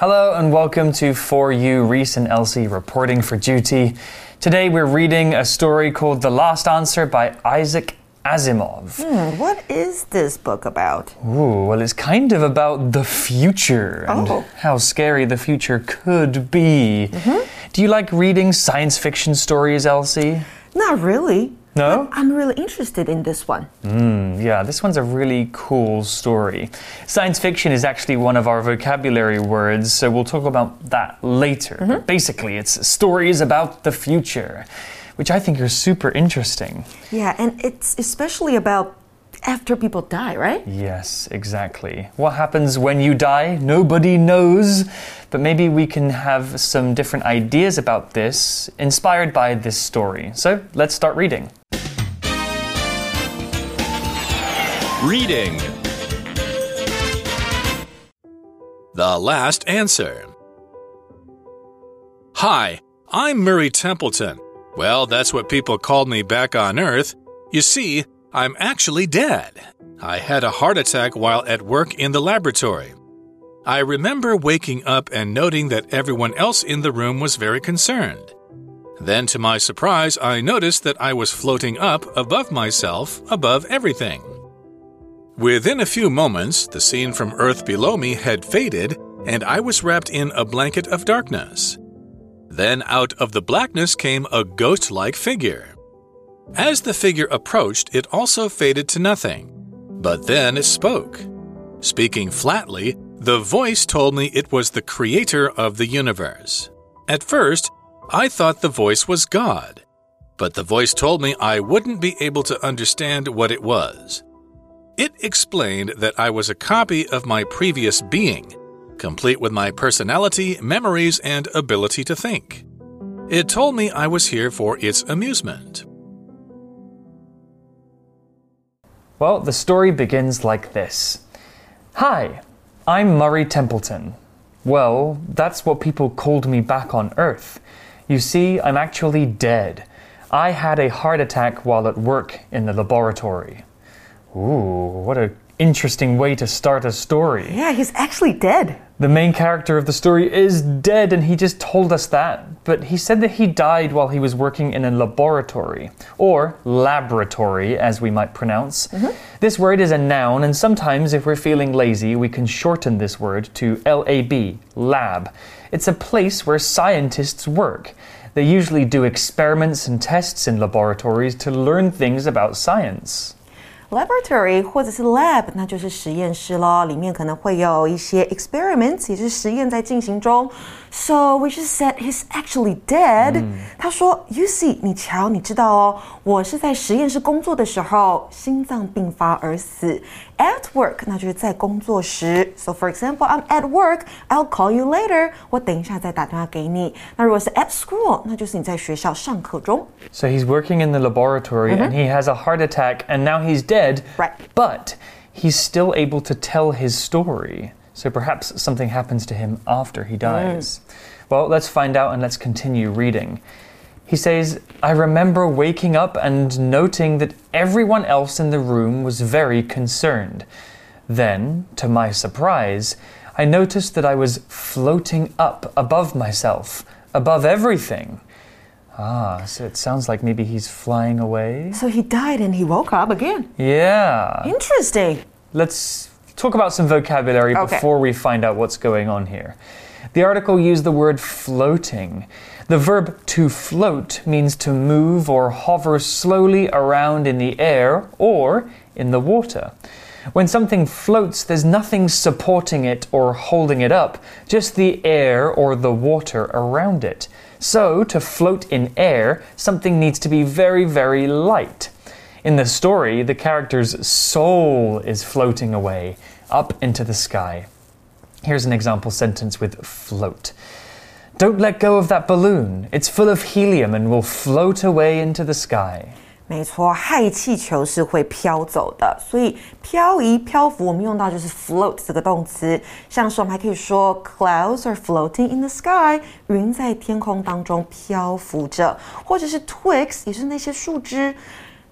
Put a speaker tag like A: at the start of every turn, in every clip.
A: Hello and welcome to For You, Reese and Elsie reporting for duty. Today we're reading a story called The Last Answer by Isaac Asimov.
B: Hmm, what is this book about?
A: Ooh, well, it's kind of about the future and
B: Oh.
A: how scary the future could be.
B: Mm-hmm.
A: Do you like reading science fiction stories, Elsie?
B: Not really.
A: No?
B: But I'm really interested in this one.
A: Yeah, this one's a really cool story. Science fiction is actually one of our vocabulary words, so we'll talk about that later.
B: Mm-hmm.
A: Basically, it's stories about the future, which I think are super interesting.
B: Yeah, and it's especially about after people die, right?
A: Yes, exactly. What happens when you die? Nobody knows. But maybe we can have some different ideas about this inspired by this story. So let's start reading.
C: Reading The Last Answer. Hi, I'm Murray Templeton. Well, that's what people called me back on Earth. You see, I'm actually dead. I had a heart attack while at work in the laboratory. I remember waking up and noting that everyone else in the room was very concerned. Then, to my surprise, I noticed that I was floating up above myself, above everything. Within a few moments, the scene from Earth below me had faded, and I was wrapped in a blanket of darkness. Then out of the blackness came a ghost like figure. As the figure approached, it also faded to nothing. But then it spoke. Speaking flatly, the voice told me it was the creator of the universe. At first, I thought the voice was God. But the voice told me I wouldn't be able to understand what it was. It explained that I was a copy of my previous being, complete with my personality, memories, and ability to think. It told me I was here for its amusement.
A: Well, the story begins like this Hi, I'm Murray Templeton. Well, that's what people called me back on Earth. You see, I'm actually dead. I had a heart attack while at work in the laboratory. Ooh, what a interesting way to start a story.
B: Yeah, he's actually dead.
A: The main character of the story is dead, and he just told us that. But he said that he died while he was working in a laboratory, or laboratory, as we might pronounce. Mm-hmm. This word is a noun, and sometimes, if we're feeling lazy, we can shorten this word to LAB, lab. It's a place where scientists work. They usually do experiments and tests in laboratories to learn things about science.
B: Laboratory 或者是 lab，那就是实验室咯，里面可能会有一些 experiments，也是实验在进行中。So we just said he's actually dead、他说，You see，你瞧，你知道哦，我是在实验室工作的时候心脏病发而死。At work，那就是在工作时。So for example, I'm at work. I'll call you later. 我等一下再打电话给你。那如果是 at school，那就是你在学校上课中。
A: So he's working in the laboratory and he has a heart attack and now he's dead.
B: Right.
A: But he's still able to tell his story. So perhaps something happens to him after he dies. Well, let's find out and let's continue reading. He says, I remember waking up and noting that everyone else in the room was very concerned. Then, to my surprise, I noticed that I was floating up above myself, above everything. Ah, so it sounds like maybe he's flying away?
B: So he died and he woke up again.
A: Yeah.
B: Interesting.
A: Let's talk about some vocabulary
B: Okay.
A: before we find out what's going on here. The article used the word floating. The verb to float means to move or hover slowly around in the air or in the water. When something floats, there's nothing supporting it or holding it up, just the air or the water around it. So, to float in air, something needs to be very, very light. In the story, the character's soul is floating away up into the sky. Here's an example sentence with float. Don't let go of that balloon. It's full of helium and will float away into the sky.
B: 没错，氦气球是会飘走的，所以漂移、漂浮，我们用到就是 float 这个动词。像是我们还可以说 clouds are floating in the sky，云在天空当中漂浮着，或者是 twigs，也是那些树枝。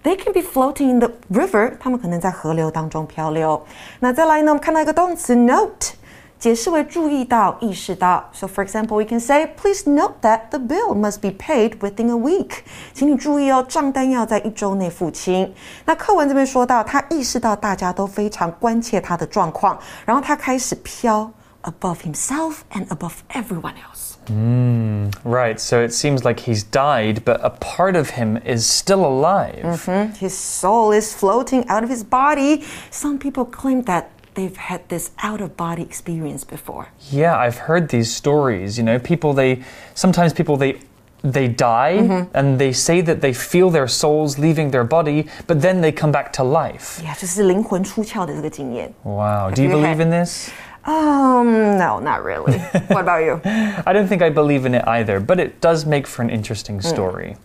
B: They can be floating in the river，它们可能在河流当中漂流。那再来呢，我们看到一个动词 note。 解释为注意到、意识到。So for example, we can say, "Please note that the bill must be paid within a week." 请你注意哦，账单要在一周内付清。那课文这边说到，他意识到大家都非常关切他的状况，然后他开始飘 above himself and above everyone else.
A: Right, so it seems like he's died, but a part of him is still alive.
B: His soul is floating out of his body. Some people claim that they've had this out of body experience before.
A: Yeah, I've heard these stories. You know, people they sometimes people they they die and they say that they feel their souls leaving their body, but then they come back to life.
B: Yeah，就是灵魂出窍的这个经验。
A: Wow. Do you
B: you
A: believe
B: had-
A: in this?
B: Um, no, not really. what about you?
A: I don't think I believe in it either, but it does make for an interesting story.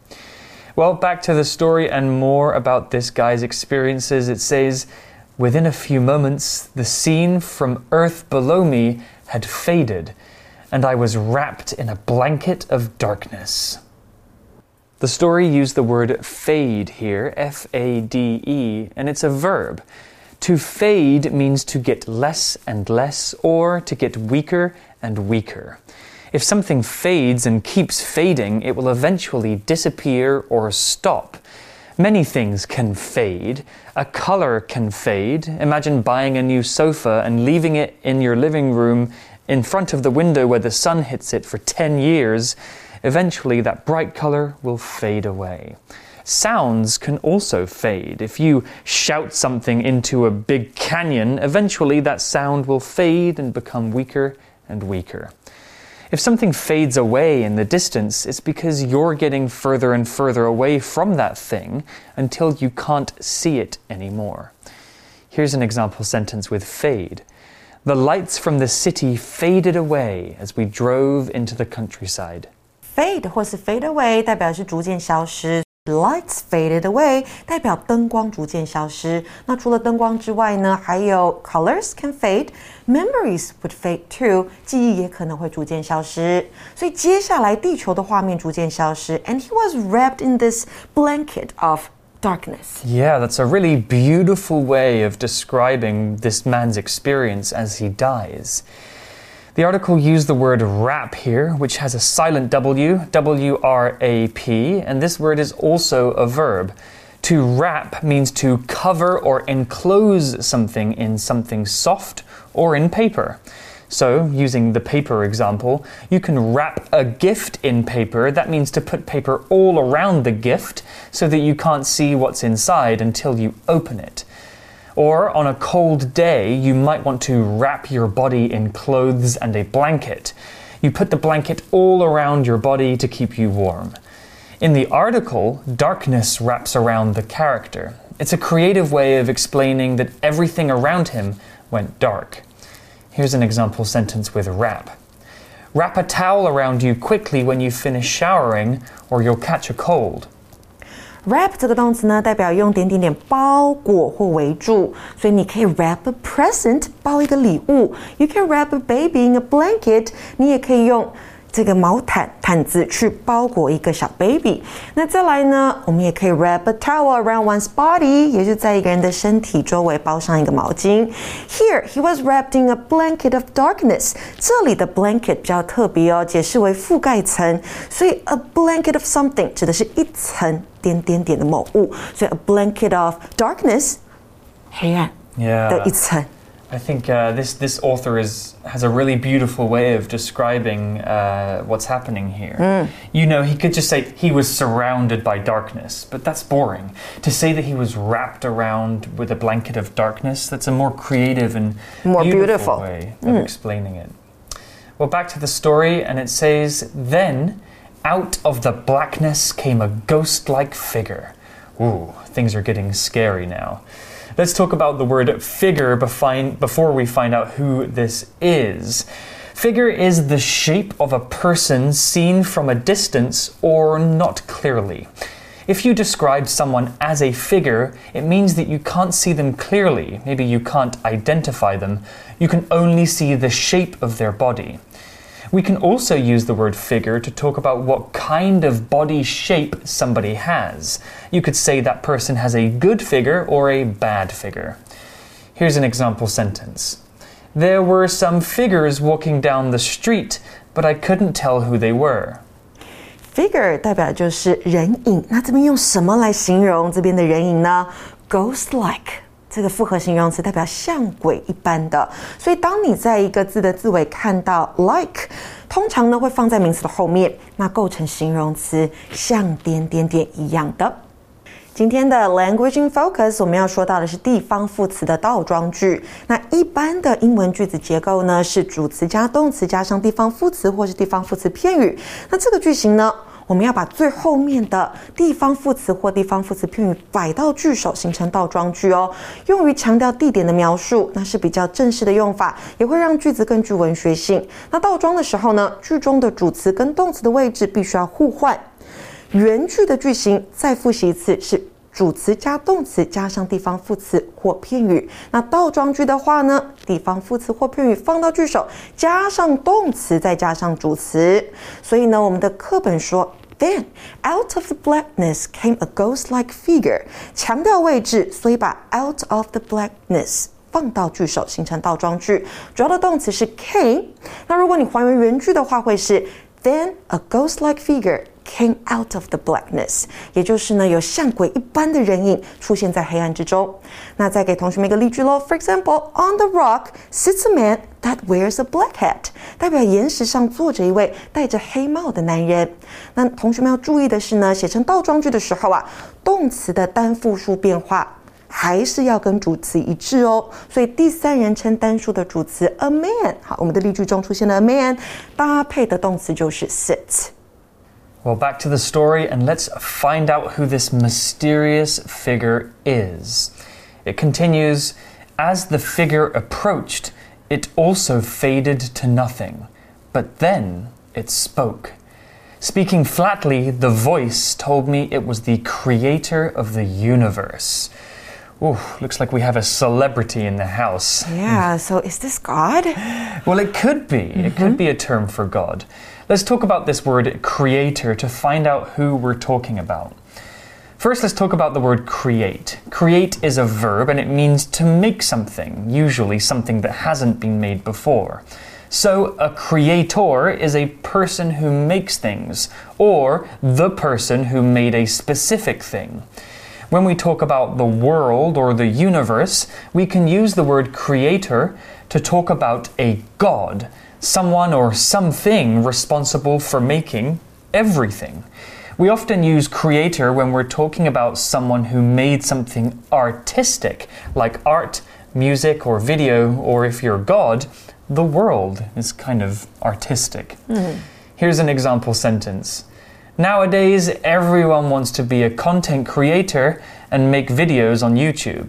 A: Well, back to the story and more about this guy's experiences. It says, Within a few moments, the scene from Earth below me had faded, and I was wrapped in a blanket of darkness. The story used the word fade here, F A D E, and it's a verb. To fade means to get less and less or to get weaker and weaker. If something fades and keeps fading, it will eventually disappear or stop. Many things can fade. A color can fade. Imagine buying a new sofa and leaving it in your living room in front of the window where the sun hits it for 10 years. Eventually, that bright color will fade away. Sounds can also fade. If you shout something into a big canyon, eventually that sound will fade and become weaker and weaker. If something fades away in the distance, it's because you're getting further and further away from that thing until you can't see it anymore. Here's an example sentence with fade. The lights from the city faded away as we drove into the countryside.
B: Fade 或是 fade away 代表是逐渐消失。 Lights faded away 代表灯光逐渐消失。那除了灯光之外呢，还有 colors can fade, memories would fade too，记忆也可能会逐渐消失。所以接下来地球的画面逐渐消失，and he was wrapped in this blanket of darkness.
A: Yeah, that's a really beautiful way of describing this man's experience as he dies. The article used the word wrap here, which has a silent W, W R A P, and this word is also a verb. To wrap means to cover or enclose something in something soft or in paper. So, using the paper example, you can wrap a gift in paper. That means to put paper all around the gift so that you can't see what's inside until you open it. Or on a cold day, you might want to wrap your body in clothes and a blanket. You put the blanket all around your body to keep you warm. In the article, darkness wraps around the character. It's a creative way of explaining that everything around him went dark. Here's an example sentence with wrap. Wrap a towel around you quickly when you finish showering, or you'll catch a cold.
B: Wrap 这个动词呢，代表用点点点包裹或围住，所以你可以 wrap a present 包一个礼物，you can wrap a baby in a blanket，你也可以用这个毛毯毯子去包裹一个小 baby。那再来呢，我们也可以 wrap a towel around one's body，也就是在一个人的身体周围包上一个毛巾。Here he was wrapped in a blanket of darkness。这里的 blanket 比较特别哦，解释为覆盖层，所以 a blanket of something 指的是一层点点点的某物，所以 a blanket of darkness 黑暗
A: Yeah.
B: 的一层。
A: I think uh, this this author is has a really beautiful way of describing uh, what's happening here. You know, he could just say he was surrounded by darkness, but that's boring. To say that he was wrapped around with a blanket of darkness, that's a more creative and
B: More beautiful.
A: way of explaining it. Well, back to the story, and it says, Then out of the blackness came a ghost like figure. Ooh, things are getting scary now. Let's talk about the word figure before we find out who this is. Figure is the shape of a person seen from a distance or not clearly. If you describe someone as a figure, it means that you can't see them clearly. Maybe you can't identify them. You can only see the shape of their body. We can also use the word figure to talk about what kind of body shape somebody has. You could say that person has a good figure or a bad figure. Here's an example sentence There were some figures walking down the street, but I couldn't tell who they were.
B: Figure 代表就是人影，那这边用什么来形容这边的人影呢？Ghost-like 这个复合形容词代表像鬼一般的，所以当你在一个字的字尾看到 like，通常呢会放在名词的后面，那构成形容词，像点点点一样的。今天的 language in focus 我们要说到的是地方副词的倒装句。那一般的英文句子结构呢是主词加动词加上地方副词或是地方副词片语。那这个句型呢，我们要把最后面的地方副词或地方副词片语摆到句首，形成倒装句哦。用于强调地点的描述，那是比较正式的用法，也会让句子更具文学性。那倒装的时候呢，句中的主词跟动词的位置必须要互换。原句的句型再复习一次，是主词加动词加上地方副词或片语。那倒装句的话呢，地方副词或片语放到句首，加上动词，再加上主词。所以呢，我们的课本说 ，Then out of the blackness came a ghost-like figure，强调位置，所以把 out of the blackness 放到句首，形成倒装句。主要的动词是 came。那如果你还原原句的话，会是 Then a ghost-like figure。 Came out of the blackness，也就是呢，有像鬼一般的人影出现在黑暗之中。那再给同学们一个例句喽。For example, on the rock sits a man that wears a black hat，代表岩石上坐着一位戴着黑帽的男人。那同学们要注意的是呢，写成倒装句的时候啊，动词的单复数变化还是要跟主词一致哦。所以第三人称单数的主词 a man，好，我们的例句中出现了 a man，搭配的动词就是 sit。
A: Well, back to the story, and let's find out who this mysterious figure is. It continues As the figure approached, it also faded to nothing, but then it spoke. Speaking flatly, the voice told me it was the creator of the universe. Ooh, looks like we have a celebrity in the house.
B: Yeah, so is this God?
A: Well, it could be. Mm -hmm. It could be a term for God. Let's talk about this word creator to find out who we're talking about. First, let's talk about the word create. Create is a verb and it means to make something, usually something that hasn't been made before. So, a creator is a person who makes things, or the person who made a specific thing. When we talk about the world or the universe, we can use the word creator to talk about a god someone or something responsible for making everything. We often use creator when we're talking about someone who made something artistic, like art, music, or video, or if you're God, the world is kind of artistic. Mm. Here's an example sentence Nowadays, everyone wants to be a content creator and make videos on YouTube.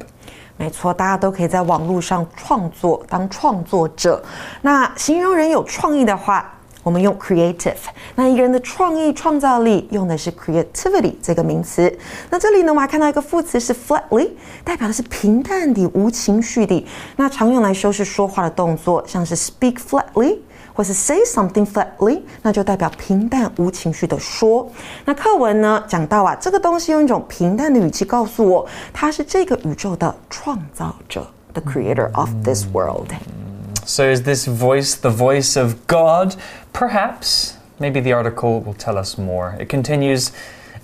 B: 没错，大家都可以在网络上创作，当创作者。那形容人有创意的话，我们用 creative。那一个人的创意、创造力用的是 creativity 这个名词。那这里呢，我们还看到一个副词是 flatly，代表的是平淡的、无情绪的。那常用来修饰说话的动作，像是 speak flatly。 或是 say something flatly，那就代表平淡无情绪的说。那课文呢讲到啊，这个东西用一种平淡的语气告诉我，他是这个宇宙的创造者，the creator of this
A: world。So is this voice the voice of God? Perhaps. Maybe the article will tell us more. It continues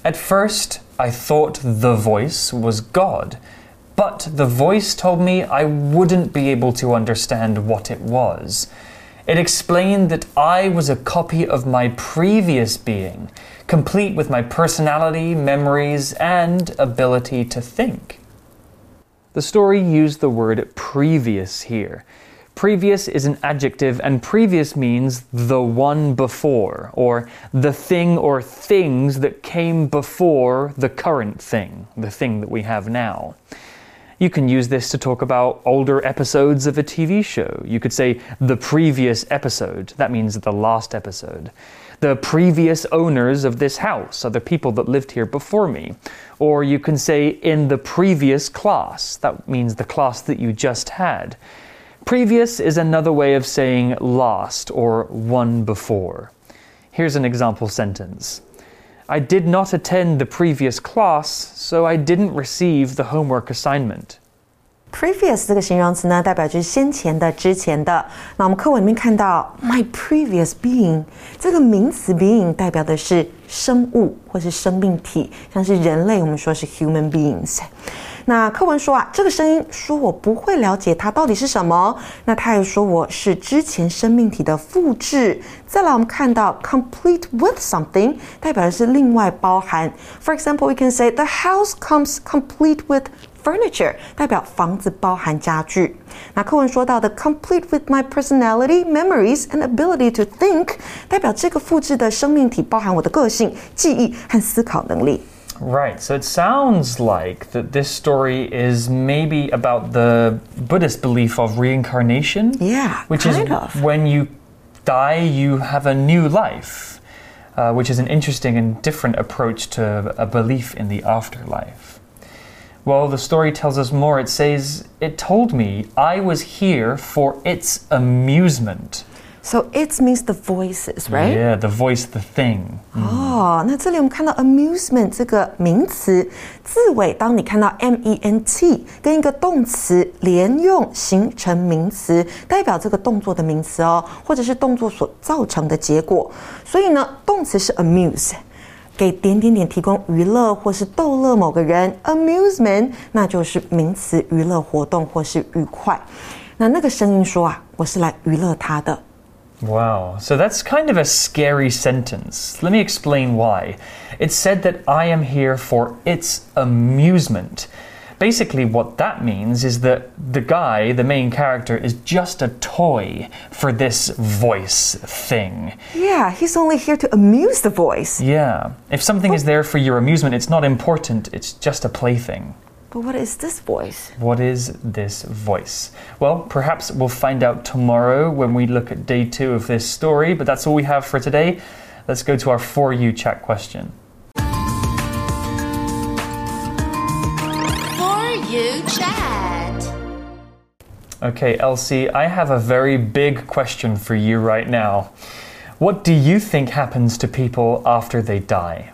A: At first, I thought the voice was God, but the voice told me I wouldn't be able to understand what it was. It explained that I was a copy of my previous being, complete with my personality, memories, and ability to think. The story used the word previous here. Previous is an adjective, and previous means the one before, or the thing or things that came before the current thing, the thing that we have now. You can use this to talk about older episodes of a TV show. You could say the previous episode. That means the last episode. The previous owners of this house are the people that lived here before me. Or you can say in the previous class. That means the class that you just had. Previous is another way of saying last or one before. Here's an example sentence. I did not attend the previous class, so I didn't receive the homework assignment.
B: Previous 这个形容词呢，代表就是先前的、之前的。那我们课文里面看到 my previous being 这个名词 being 代表的是生物或是生命体，像是人类，我们说是 human beings。 那课文说啊，这个声音说我不会了解它到底是什么。那他又说我是之前生命体的复制。再来，我们看到 complete with something 代表的是另外包含。For example, we can say the house comes complete with furniture 代表房子包含家具。那课文说到的 complete with my personality, memories and ability to think 代表这个复制的生命体包含我的个性、记忆和思考能力。
A: Right, so it sounds like that this story is maybe about the Buddhist belief of reincarnation.
B: Yeah,
A: which
B: kind
A: is
B: of.
A: when you die, you have a new life, uh, which is an interesting and different approach to a belief in the afterlife. Well, the story tells us more. It says, It told me I was here for its amusement.
B: So it means the voices, right?
A: Yeah, the voice, the thing.
B: 哦，那这里我们看到 amusement 这个名词字尾，当你看到 m e n t 跟一个动词连用形成名词，代表这个动作的名词哦，或者是动作所造成的结果。所以呢，动词是 amuse。给点点点提供娱乐或是逗乐某个人，amusement 那就是名词娱乐活动或是愉快。那那个声音说啊，我是来娱乐他的。
A: Wow, so that's kind of a scary sentence. Let me explain why. It said that I am here for its amusement. Basically, what that means is that the guy, the main character, is just a toy for this voice thing.
B: Yeah, he's only here to amuse the voice.
A: Yeah. If something is there for your amusement, it's not important, it's just a plaything.
B: But what is this voice?
A: What is this voice? Well, perhaps we'll find out tomorrow when we look at day two of this story, but that's all we have for today. Let's go to our For You chat question.
D: For you chat.
A: Okay, Elsie, I have a very big question for you right now. What do you think happens to people after they die?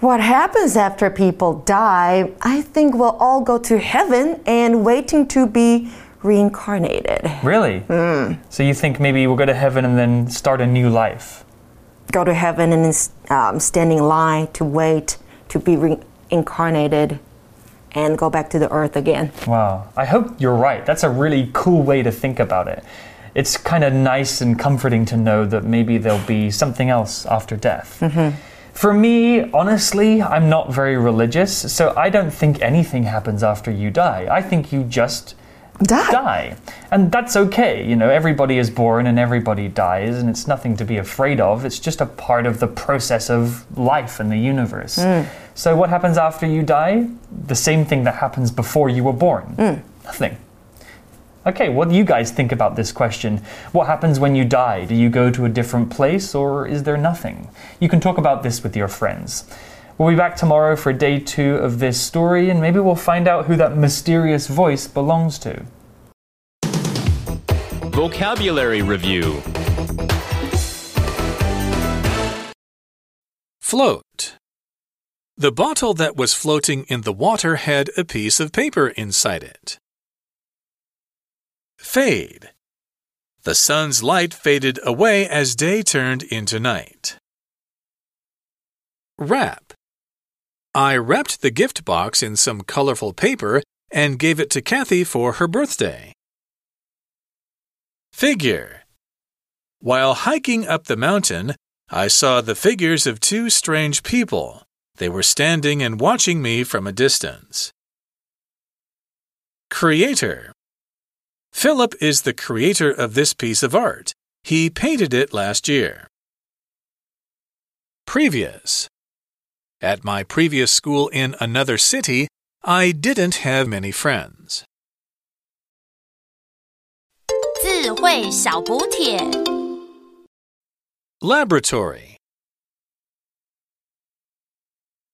B: What happens after people die? I think we'll all go to heaven and waiting to be reincarnated.
A: Really? So you think maybe we'll go to heaven and then start a new life?
B: Go to heaven and um, stand in line to wait to be reincarnated and go back to the earth again.
A: Wow. I hope you're right. That's a really cool way to think about it. It's kind of nice and comforting to know that maybe there'll be something else after death. For me, honestly, I'm not very religious, so I don't think anything happens after you die. I think you just
B: Die.
A: die. And that's okay. You know, everybody is born and everybody dies, and it's nothing to be afraid of. It's just a part of the process of life and the universe. Mm. So, what happens after you die? The same thing that happens before you were born. Mm. Nothing. Okay, what do you guys think about this question? What happens when you die? Do you go to a different place or is there nothing? You can talk about this with your friends. We'll be back tomorrow for day two of this story, and maybe we'll find out who that mysterious voice belongs to.
E: Vocabulary Review
C: Float. The bottle that was floating in the water had a piece of paper inside it. Fade. The sun's light faded away as day turned into night. Wrap. I wrapped the gift box in some colorful paper and gave it to Kathy for her birthday. Figure. While hiking up the mountain, I saw the figures of two strange people. They were standing and watching me from a distance. Creator. Philip is the creator of this piece of art. He painted it last year. Previous. At my previous school in another city, I didn't have many friends.
D: 智慧小补帖。
C: Laboratory.